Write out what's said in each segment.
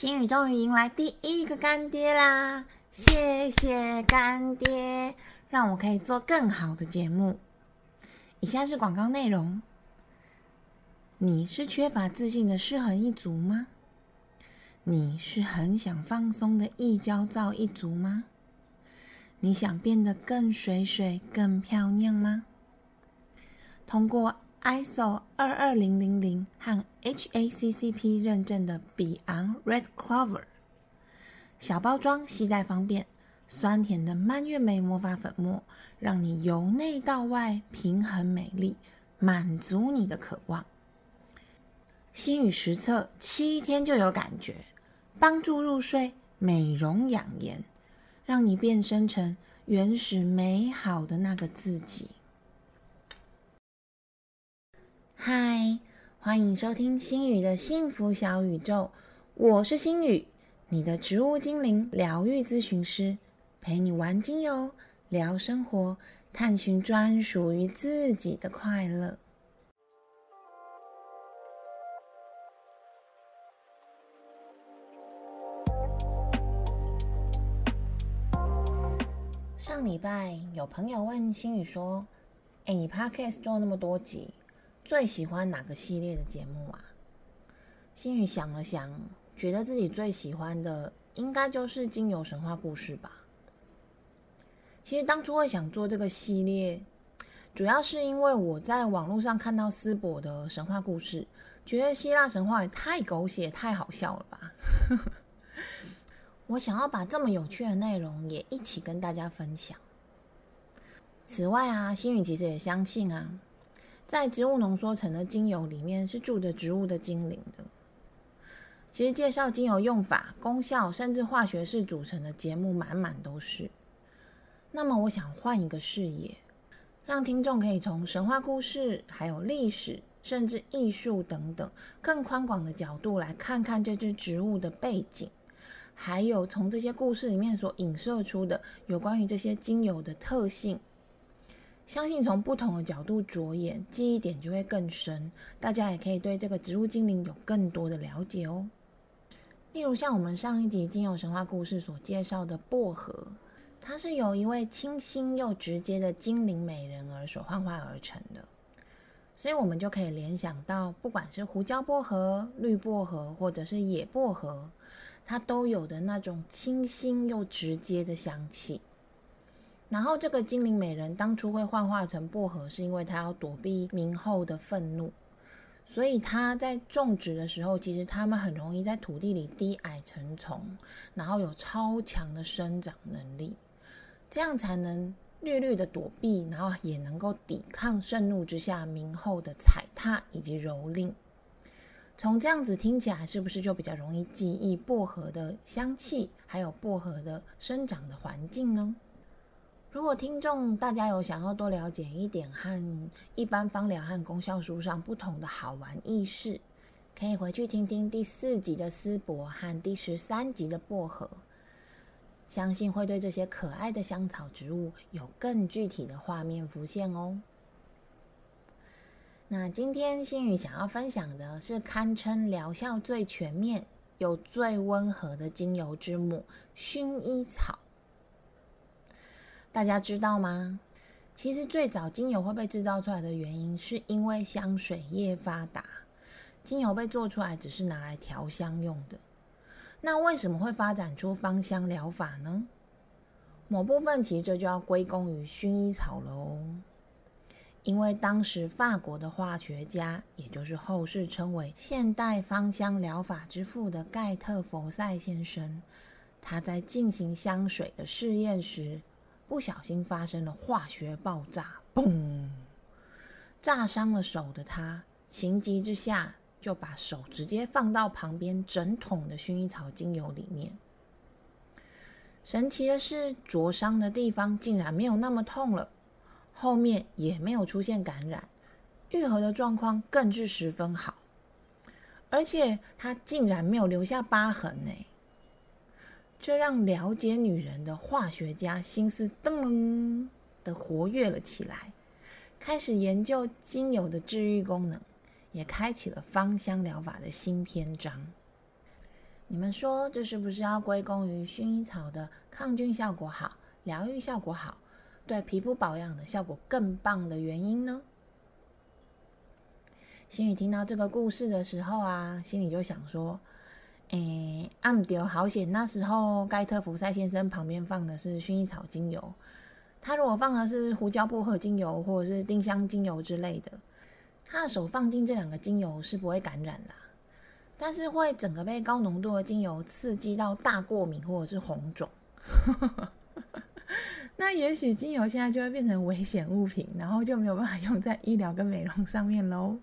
星宇终于迎来第一个干爹啦！谢谢干爹，让我可以做更好的节目。以下是广告内容。你是缺乏自信的失衡一族吗？你是很想放松的易焦躁一族吗？你想变得更水水、更漂亮吗？通过 ISO 二二零零零和 HACCP 认证的比昂 Red Clover 小包装，携带方便，酸甜的蔓越莓魔法粉末，让你由内到外平衡美丽，满足你的渴望。心语实测七天就有感觉，帮助入睡、美容养颜，让你变身成原始美好的那个自己。嗨，欢迎收听心语的幸福小宇宙，我是心语，你的植物精灵疗愈咨询师，陪你玩精油、聊生活，探寻专属于自己的快乐。上礼拜有朋友问心宇说：“哎，你 Podcast 做那么多集，最喜欢哪个系列的节目啊？”心宇想了想，觉得自己最喜欢的应该就是精油神话故事吧。其实当初会想做这个系列，主要是因为我在网络上看到斯博的神话故事，觉得希腊神话也太狗血、太好笑了吧。我想要把这么有趣的内容也一起跟大家分享。此外啊，星宇其实也相信啊，在植物浓缩成的精油里面是住着植物的精灵的。其实介绍精油用法、功效，甚至化学式组成的节目满满都是。那么我想换一个视野，让听众可以从神话故事、还有历史，甚至艺术等等更宽广的角度来看看这只植物的背景。还有从这些故事里面所影射出的有关于这些精油的特性，相信从不同的角度着眼，记忆点就会更深。大家也可以对这个植物精灵有更多的了解哦。例如像我们上一集精油神话故事所介绍的薄荷，它是由一位清新又直接的精灵美人儿所幻化而成的，所以我们就可以联想到，不管是胡椒薄荷、绿薄荷，或者是野薄荷。它都有的那种清新又直接的香气。然后，这个精灵美人当初会幻化成薄荷，是因为它要躲避冥后的愤怒，所以它在种植的时候，其实它们很容易在土地里低矮成丛，然后有超强的生长能力，这样才能绿绿的躲避，然后也能够抵抗盛怒之下冥后的踩踏以及蹂躏。从这样子听起来，是不是就比较容易记忆薄荷的香气，还有薄荷的生长的环境呢？如果听众大家有想要多了解一点和一般芳疗和功效书上不同的好玩意识，可以回去听听第四集的丝柏和第十三集的薄荷，相信会对这些可爱的香草植物有更具体的画面浮现哦。那今天心宇想要分享的是堪称疗效最全面又最温和的精油之母——薰衣草。大家知道吗？其实最早精油会被制造出来的原因，是因为香水业发达，精油被做出来只是拿来调香用的。那为什么会发展出芳香疗法呢？某部分其实这就要归功于薰衣草喽。因为当时法国的化学家，也就是后世称为现代芳香疗法之父的盖特佛塞先生，他在进行香水的试验时，不小心发生了化学爆炸，嘣，炸伤了手的他，情急之下就把手直接放到旁边整桶的薰衣草精油里面。神奇的是，灼伤的地方竟然没有那么痛了。后面也没有出现感染，愈合的状况更是十分好，而且他竟然没有留下疤痕呢，这让了解女人的化学家心思噔噔的活跃了起来，开始研究精油的治愈功能，也开启了芳香疗法的新篇章。你们说这是不是要归功于薰衣草的抗菌效果好、疗愈效果好、对皮肤保养的效果更棒的原因呢？心宇听到这个故事的时候啊，心里就想说：“诶，暗丢好险！那时候盖特福赛先生旁边放的是薰衣草精油，他如果放的是胡椒薄荷精油或者是丁香精油之类的，他的手放进这两个精油是不会感染的。”但是会整个被高浓度的精油刺激到大过敏或者是红肿，那也许精油现在就会变成危险物品，然后就没有办法用在医疗跟美容上面喽。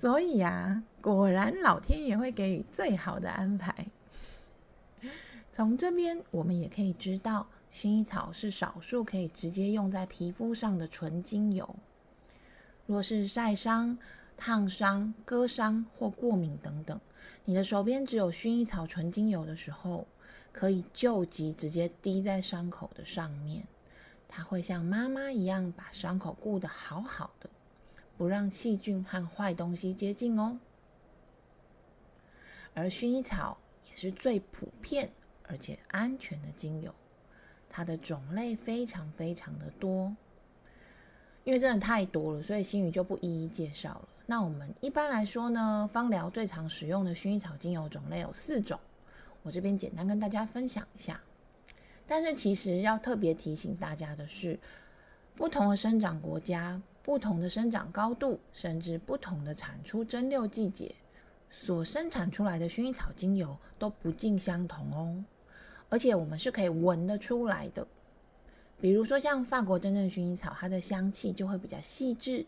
所以啊，果然老天爷会给予最好的安排。从这边我们也可以知道，薰衣草是少数可以直接用在皮肤上的纯精油。若是晒伤，烫伤、割伤或过敏等等，你的手边只有薰衣草纯精油的时候，可以救急，直接滴在伤口的上面，它会像妈妈一样把伤口顾得好好的，不让细菌和坏东西接近哦。而薰衣草也是最普遍而且安全的精油，它的种类非常非常的多，因为真的太多了，所以心宇就不一一介绍了。那我们一般来说呢，芳疗最常使用的薰衣草精油种类有四种，我这边简单跟大家分享一下。但是其实要特别提醒大家的是，不同的生长国家、不同的生长高度，甚至不同的产出蒸馏季节，所生产出来的薰衣草精油都不尽相同哦。而且我们是可以闻得出来的，比如说像法国真正薰衣草，它的香气就会比较细致。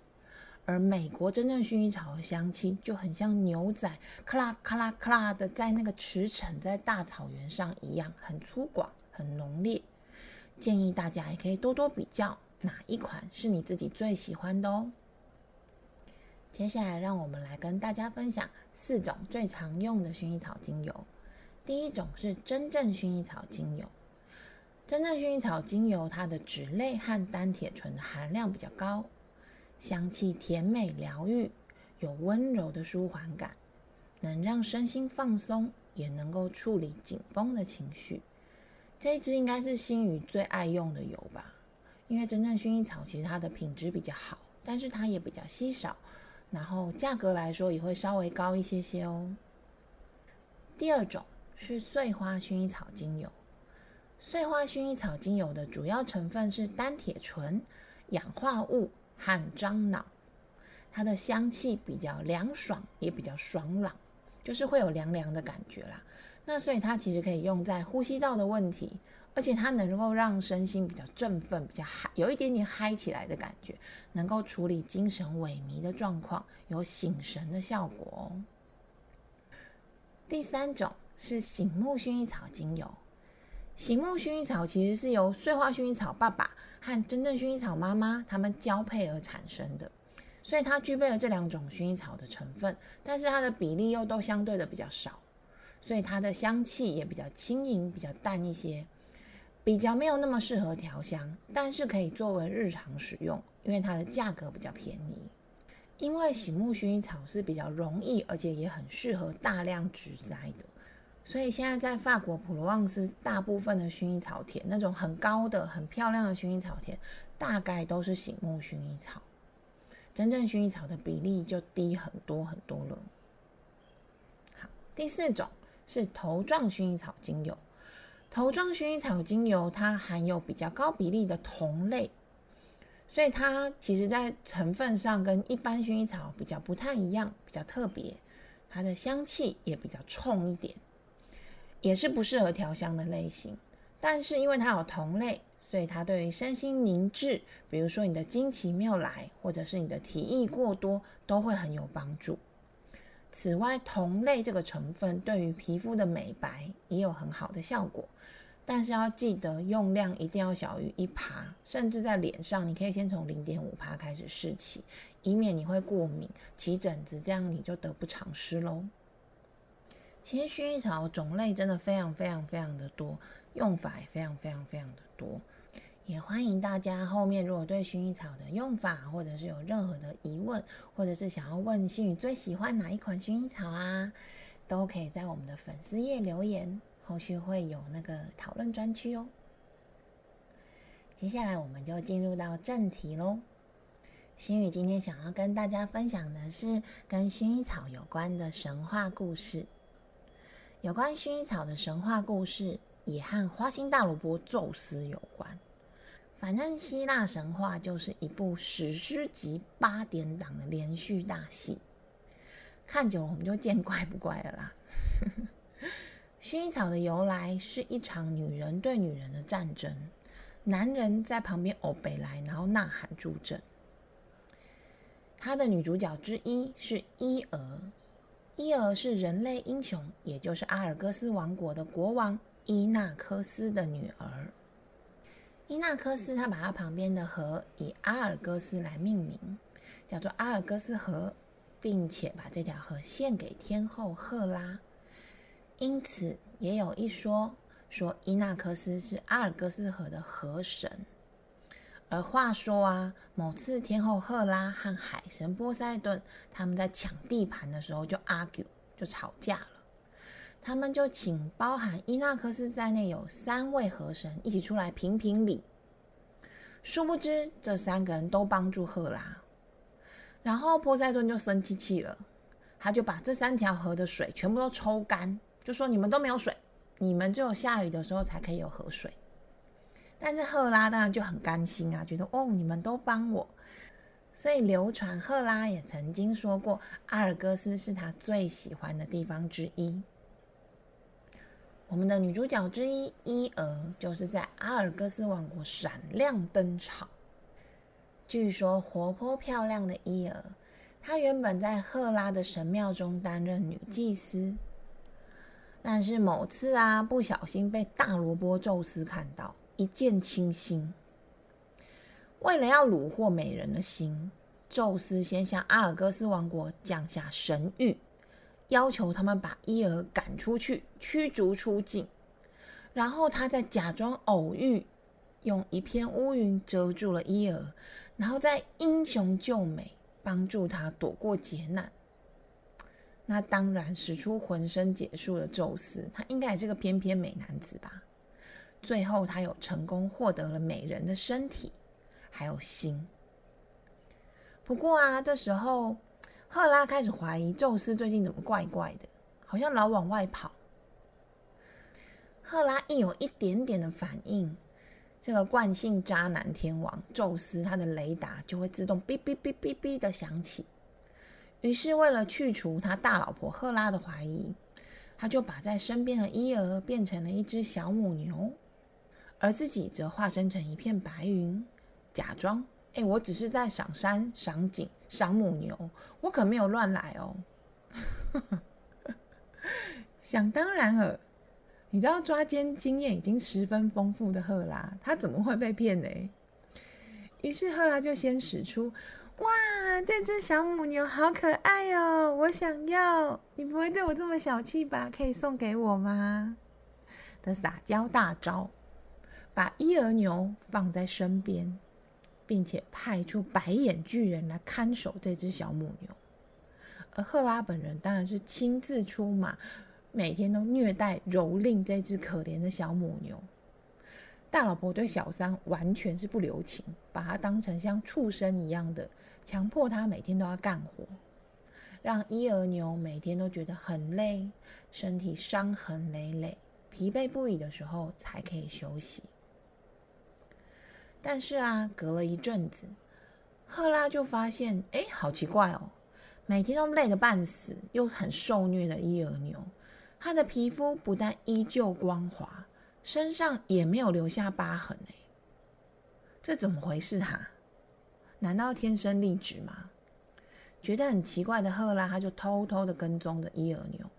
而美国真正薰衣草的香气就很像牛仔，咔啦咔啦咔啦的在那个驰骋在大草原上一样，很粗犷、很浓烈。建议大家也可以多多比较，哪一款是你自己最喜欢的哦。接下来，让我们来跟大家分享四种最常用的薰衣草精油。第一种是真正薰衣草精油。真正薰衣草精油，它的脂类和单铁醇的含量比较高。香气甜美疗愈，有温柔的舒缓感，能让身心放松，也能够处理紧绷的情绪。这一支应该是心宇最爱用的油吧，因为真正薰衣草其实它的品质比较好，但是它也比较稀少，然后价格来说也会稍微高一些些哦。第二种是碎花薰衣草精油，碎花薰衣草精油的主要成分是单铁醇、氧化物。和樟脑，它的香气比较凉爽，也比较爽朗，就是会有凉凉的感觉啦。那所以它其实可以用在呼吸道的问题，而且它能够让身心比较振奋，比较嗨，有一点点嗨起来的感觉，能够处理精神萎靡的状况，有醒神的效果哦。第三种是醒目薰衣草精油，醒目薰衣草其实是由碎花薰衣草爸爸。和真正薰衣草妈妈他们交配而产生的，所以它具备了这两种薰衣草的成分，但是它的比例又都相对的比较少，所以它的香气也比较轻盈、比较淡一些，比较没有那么适合调香，但是可以作为日常使用，因为它的价格比较便宜。因为醒目薰衣草是比较容易，而且也很适合大量植栽的。所以现在在法国普罗旺斯，大部分的薰衣草田，那种很高的、很漂亮的薰衣草田，大概都是醒目薰衣草。真正薰衣草的比例就低很多很多了。好，第四种是头状薰衣草精油。头状薰衣草精油它含有比较高比例的酮类，所以它其实在成分上跟一般薰衣草比较不太一样，比较特别。它的香气也比较冲一点。也是不适合调香的类型，但是因为它有酮类，所以它对于身心凝滞，比如说你的经期没有来，或者是你的体液过多，都会很有帮助。此外，同类这个成分对于皮肤的美白也有很好的效果，但是要记得用量一定要小于一趴，甚至在脸上，你可以先从零点五趴开始试起，以免你会过敏、起疹子，这样你就得不偿失喽。其实薰衣草种类真的非常非常非常的多，用法也非常非常非常的多。也欢迎大家后面如果对薰衣草的用法，或者是有任何的疑问，或者是想要问心宇最喜欢哪一款薰衣草啊，都可以在我们的粉丝页留言，后续会有那个讨论专区哦。接下来我们就进入到正题喽。心宇今天想要跟大家分享的是跟薰衣草有关的神话故事。有关薰衣草的神话故事，也和花心大萝卜宙斯有关。反正希腊神话就是一部史诗级八点档的连续大戏，看久了我们就见怪不怪了啦。薰衣草的由来是一场女人对女人的战争，男人在旁边欧北来，然后呐喊助阵。他的女主角之一是伊俄，伊俄是人类英雄，也就是阿尔戈斯王国的国王伊纳科斯的女儿。伊纳科斯，他把他旁边的河以阿尔戈斯来命名，叫做阿尔戈斯河，并且把这条河献给天后赫拉。因此，也有一说说伊纳科斯是阿尔戈斯河的河神。而话说啊，某次天后赫拉和海神波塞顿他们在抢地盘的时候就 argue 就吵架了。他们就请包含伊纳克斯在内有三位河神一起出来评评理。殊不知这三个人都帮助赫拉，然后波塞顿就生气气了，他就把这三条河的水全部都抽干，就说你们都没有水，你们只有下雨的时候才可以有河水。但是赫拉当然就很甘心啊，觉得哦你们都帮我，所以流传赫拉也曾经说过，阿尔戈斯是他最喜欢的地方之一。我们的女主角之一伊娥，就是在阿尔戈斯王国闪亮登场。据说活泼漂亮的伊娥，她原本在赫拉的神庙中担任女祭司，但是某次啊，不小心被大萝卜宙斯看到，一见倾心。为了要虏获美人的心，宙斯先向阿尔戈斯王国降下神谕。要求他们把伊尔赶出去，驱逐出境，然后他再假装偶遇，用一片乌云遮住了伊尔，然后再英雄救美，帮助他躲过劫难。那当然使出浑身解数的宙斯，他应该也是个翩翩美男子吧？最后他有成功获得了美人的身体，还有心。不过啊，这时候。赫拉开始怀疑宙斯最近怎么怪怪的，好像老往外跑。赫拉一有一点点的反应，这个惯性渣男天王宙斯他的雷达就会自动哔哔哔哔哔的响起。于是为了去除他大老婆赫拉的怀疑，他就把在身边的伊儿变成了一只小母牛，而自己则化身成一片白云，假装。哎，我只是在赏山、赏景、赏母牛，我可没有乱来哦。想当然了，你知道抓奸经验已经十分丰富的赫拉，他怎么会被骗呢？于是赫拉就先使出：“哇，这只小母牛好可爱哦，我想要！你不会对我这么小气吧？可以送给我吗？”的撒娇大招，把伊儿牛放在身边。并且派出白眼巨人来看守这只小母牛，而赫拉本人当然是亲自出马，每天都虐待蹂躏这只可怜的小母牛。大老婆对小三完全是不留情，把他当成像畜生一样的，强迫他每天都要干活，让伊儿牛每天都觉得很累，身体伤痕累累、疲惫不已的时候才可以休息。但是啊，隔了一阵子，赫拉就发现，哎，好奇怪哦！每天都累得半死，又很受虐的伊尔牛，他的皮肤不但依旧光滑，身上也没有留下疤痕，哎，这怎么回事哈？难道天生丽质吗？觉得很奇怪的赫拉，他就偷偷的跟踪着伊尔牛。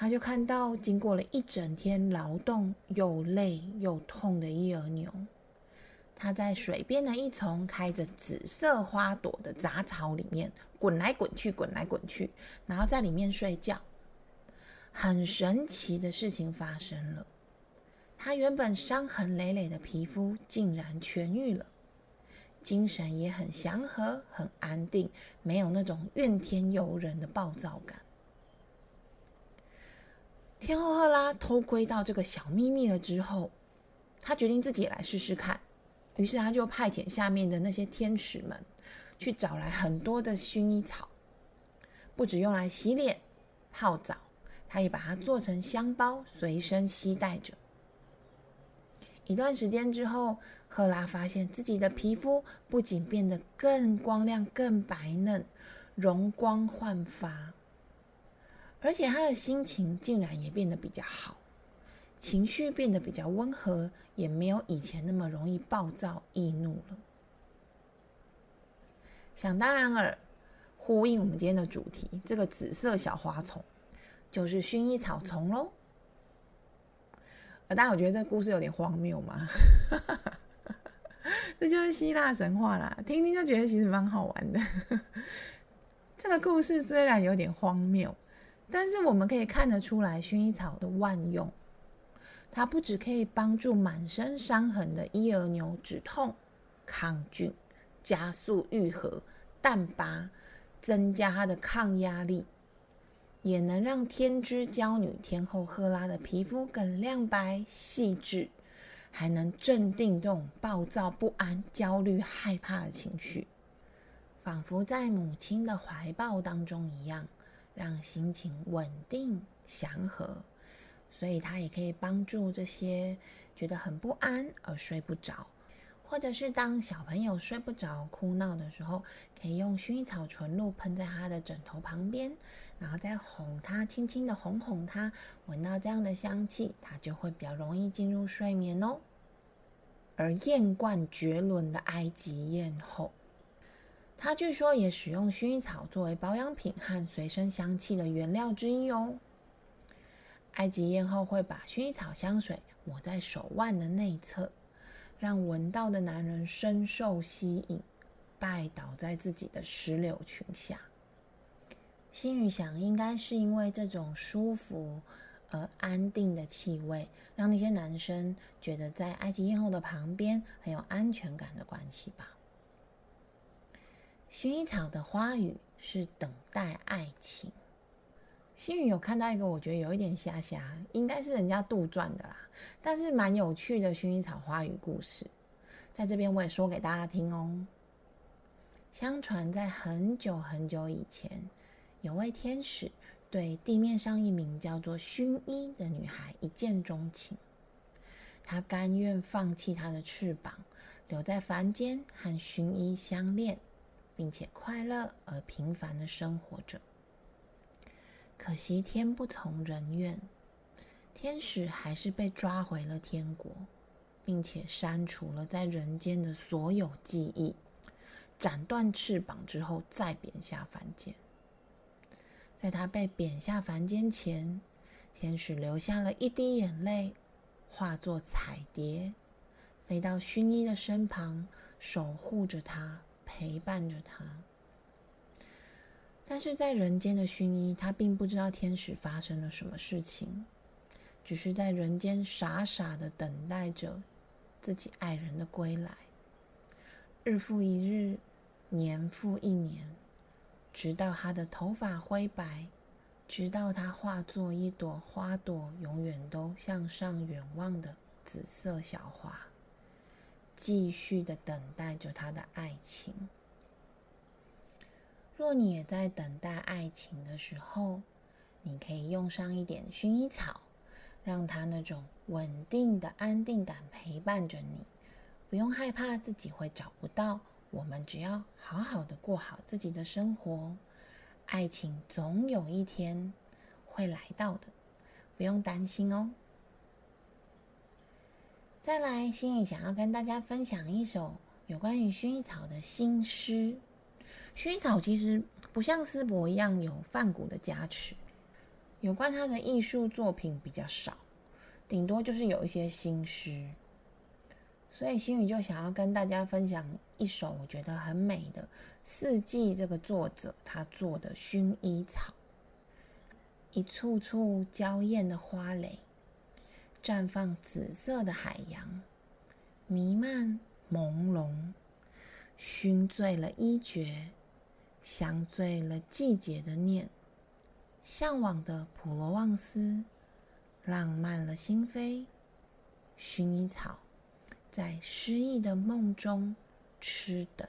他就看到，经过了一整天劳动，又累又痛的伊尔牛，他在水边的一丛开着紫色花朵的杂草里面滚来滚去，滚来滚去，然后在里面睡觉。很神奇的事情发生了，他原本伤痕累累的皮肤竟然痊愈了，精神也很祥和、很安定，没有那种怨天尤人的暴躁感。天后赫拉偷窥到这个小秘密了之后，他决定自己来试试看。于是他就派遣下面的那些天使们去找来很多的薰衣草，不止用来洗脸、泡澡，他也把它做成香包，随身携带着。一段时间之后，赫拉发现自己的皮肤不仅变得更光亮、更白嫩，容光焕发，而且他的心情竟然也变得比较好，情绪变得比较温和，也没有以前那么容易暴躁易怒了。想当然尔，呼应我们今天的主题，这个紫色小花丛就是薰衣草丛喽。大家有觉得这个故事有点荒谬吗？这就是希腊神话啦，听听就觉得其实蛮好玩的。这个故事虽然有点荒谬，但是我们可以看得出来薰衣草的万用。它不只可以帮助满身伤痕的伊尔牛止痛、抗菌、加速愈合、淡疤，增加它的抗压力，也能让天之娇女天后赫拉的皮肤更亮白细致。还能镇定这种暴躁、不安、焦虑、害怕的情绪，仿佛在母亲的怀抱当中一样，让心情稳定祥和。所以它也可以帮助这些觉得很不安而睡不着，或者是当小朋友睡不着、哭闹的时候，可以用薰衣草纯露喷在他的枕头旁边，然后再哄他，轻轻的哄哄他，闻到这样的香气，他就会比较容易进入睡眠哦。而艳冠绝伦的埃及艳后，他据说也使用薰衣草作为保养品和随身香气的原料之一哦。埃及艳后会把薰衣草香水抹在手腕的内侧，让闻到的男人深受吸引，拜倒在自己的石榴裙下。心雨想，应该是因为这种舒服。而安定的气味，让那些男生觉得在埃及艳后的旁边很有安全感的关系吧。薰衣草的花语是等待爱情。新宇有看到一个，我觉得有一点瞎瞎，应该是人家杜撰的啦，但是蛮有趣的薰衣草花语故事，在这边我也说给大家听哦。相传在很久很久以前，有位天使。对地面上一名叫做薰衣的女孩一见钟情，他甘愿放弃他的翅膀，留在凡间和薰衣相恋，并且快乐而平凡的生活着。可惜天不从人愿，天使还是被抓回了天国，并且删除了在人间的所有记忆，斩断翅膀之后再贬下凡间。在他被贬下凡间前，天使留下了一滴眼泪，化作彩蝶，飞到薰衣的身旁，守护着他，陪伴着他。但是在人间的薰衣，他并不知道天使发生了什么事情，只是在人间傻傻的等待着自己爱人的归来。日复一日，年复一年。直到他的头发灰白，直到他化作一朵花朵，永远都向上远望的紫色小花，继续的等待着他的爱情。若你也在等待爱情的时候，你可以用上一点薰衣草，让它那种稳定的安定感陪伴着你，不用害怕自己会找不到。我们只要好好的过好自己的生活，爱情总有一天会来到的，不用担心哦。再来，心雨想要跟大家分享一首有关于薰衣草的新诗。薰衣草其实不像丝柏一样有梵谷的加持，有关它的艺术作品比较少，顶多就是有一些新诗。所以心宇就想要跟大家分享一首我觉得很美的《四季》这个作者他做的薰衣草，一簇簇娇艳的花蕾，绽放紫色的海洋，弥漫朦胧，熏醉了衣觉，香醉了季节的念，向往的普罗旺斯，浪漫了心扉。薰衣草在诗意的梦中痴等。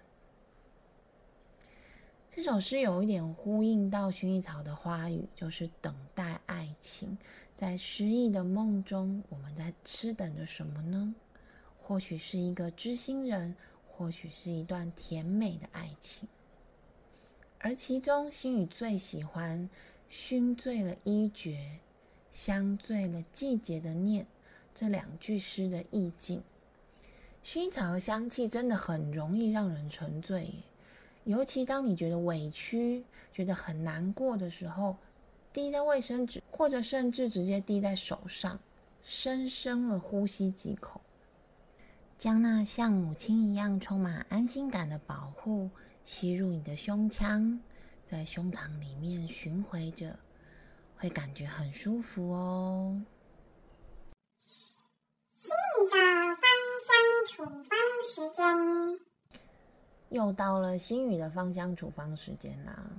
这首诗有一点呼应到薰衣草的花语，就是等待爱情。在诗意的梦中，我们在痴等着什么呢？或许是一个知心人，或许是一段甜美的爱情。而其中，心雨最喜欢“熏醉了衣绝，香醉了季节的念”这两句诗的意境。薰衣草的香气真的很容易让人沉醉。尤其当你觉得委屈、觉得很难过的时候，滴在卫生纸，或者甚至直接滴在手上，深深的呼吸几口，将那像母亲一样充满安心感的保护吸入你的胸腔，在胸膛里面巡回着，会感觉很舒服哦。心里的芳香处方时间。又到了心语的芳香处方时间啦。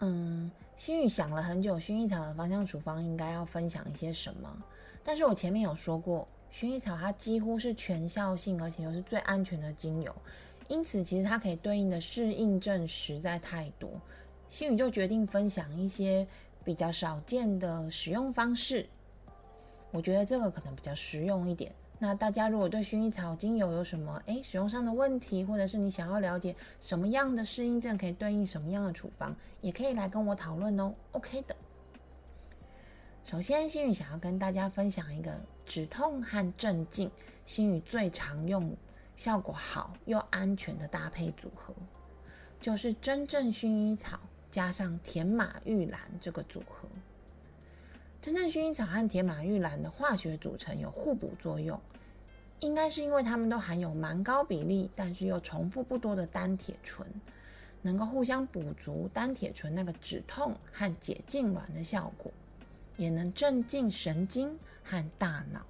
嗯，心雨想了很久，薰衣草的芳香处方应该要分享一些什么？但是我前面有说过，薰衣草它几乎是全效性，而且又是最安全的精油，因此其实它可以对应的适应症实在太多。心雨就决定分享一些比较少见的使用方式，我觉得这个可能比较实用一点。那大家如果对薰衣草精油有什么诶使用上的问题，或者是你想要了解什么样的适应症可以对应什么样的处方，也可以来跟我讨论哦。OK 的。首先，心宇想要跟大家分享一个止痛和镇静，心宇最常用、效果好又安全的搭配组合，就是真正薰衣草加上甜马玉兰这个组合。真正薰衣草和铁马玉兰的化学组成有互补作用，应该是因为它们都含有蛮高比例，但是又重复不多的单铁醇，能够互相补足单铁醇那个止痛和解痉挛的效果，也能镇静神经和大脑，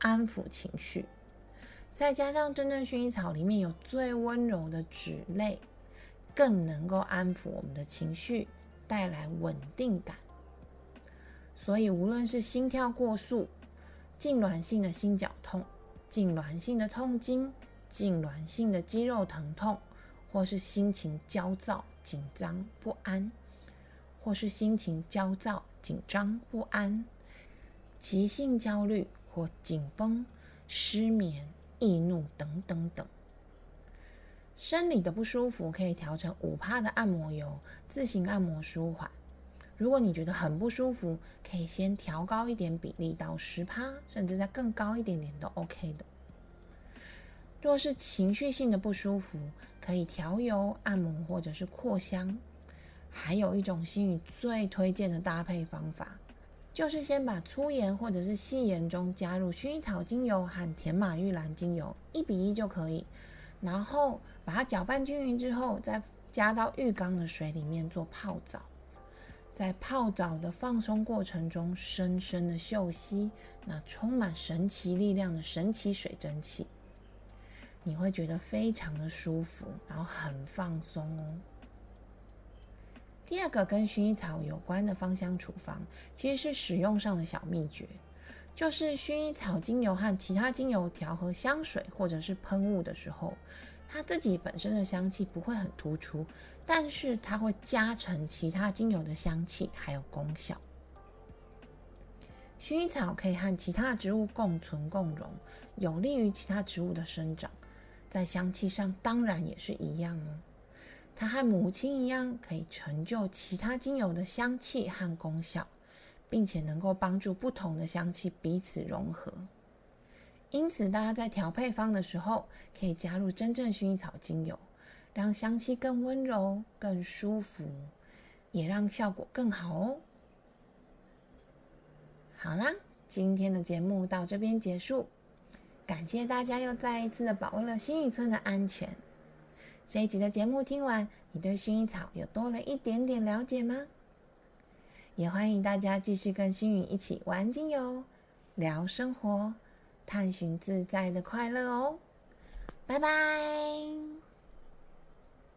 安抚情绪。再加上真正薰衣草里面有最温柔的脂类，更能够安抚我们的情绪，带来稳定感。所以，无论是心跳过速、痉挛性的心绞痛、痉挛性的痛经、痉挛性的肌肉疼痛，或是心情焦躁、紧张不安，或是心情焦躁、紧张不安、急性焦虑或紧绷、失眠、易怒等等等，生理的不舒服可以调成五帕的按摩油，自行按摩舒缓。如果你觉得很不舒服，可以先调高一点比例到十趴，甚至再更高一点点都 OK 的。若是情绪性的不舒服，可以调油按摩或者是扩香。还有一种心语最推荐的搭配方法，就是先把粗盐或者是细盐中加入薰衣草精油和甜马玉兰精油，一比一就可以。然后把它搅拌均匀之后，再加到浴缸的水里面做泡澡。在泡澡的放松过程中，深深的嗅吸那充满神奇力量的神奇水蒸气，你会觉得非常的舒服，然后很放松哦。第二个跟薰衣草有关的芳香处方，其实是使用上的小秘诀，就是薰衣草精油和其他精油调和香水或者是喷雾的时候。它自己本身的香气不会很突出，但是它会加成其他精油的香气还有功效。薰衣草可以和其他植物共存共荣，有利于其他植物的生长。在香气上当然也是一样哦。它和母亲一样，可以成就其他精油的香气和功效，并且能够帮助不同的香气彼此融合。因此，大家在调配方的时候，可以加入真正薰衣草精油，让香气更温柔、更舒服，也让效果更好哦。好啦，今天的节目到这边结束，感谢大家又再一次的保卫了新宇村的安全。这一集的节目听完，你对薰衣草有多了一点点了解吗？也欢迎大家继续跟新宇一起玩精油、聊生活。探寻自在的快乐哦，拜拜。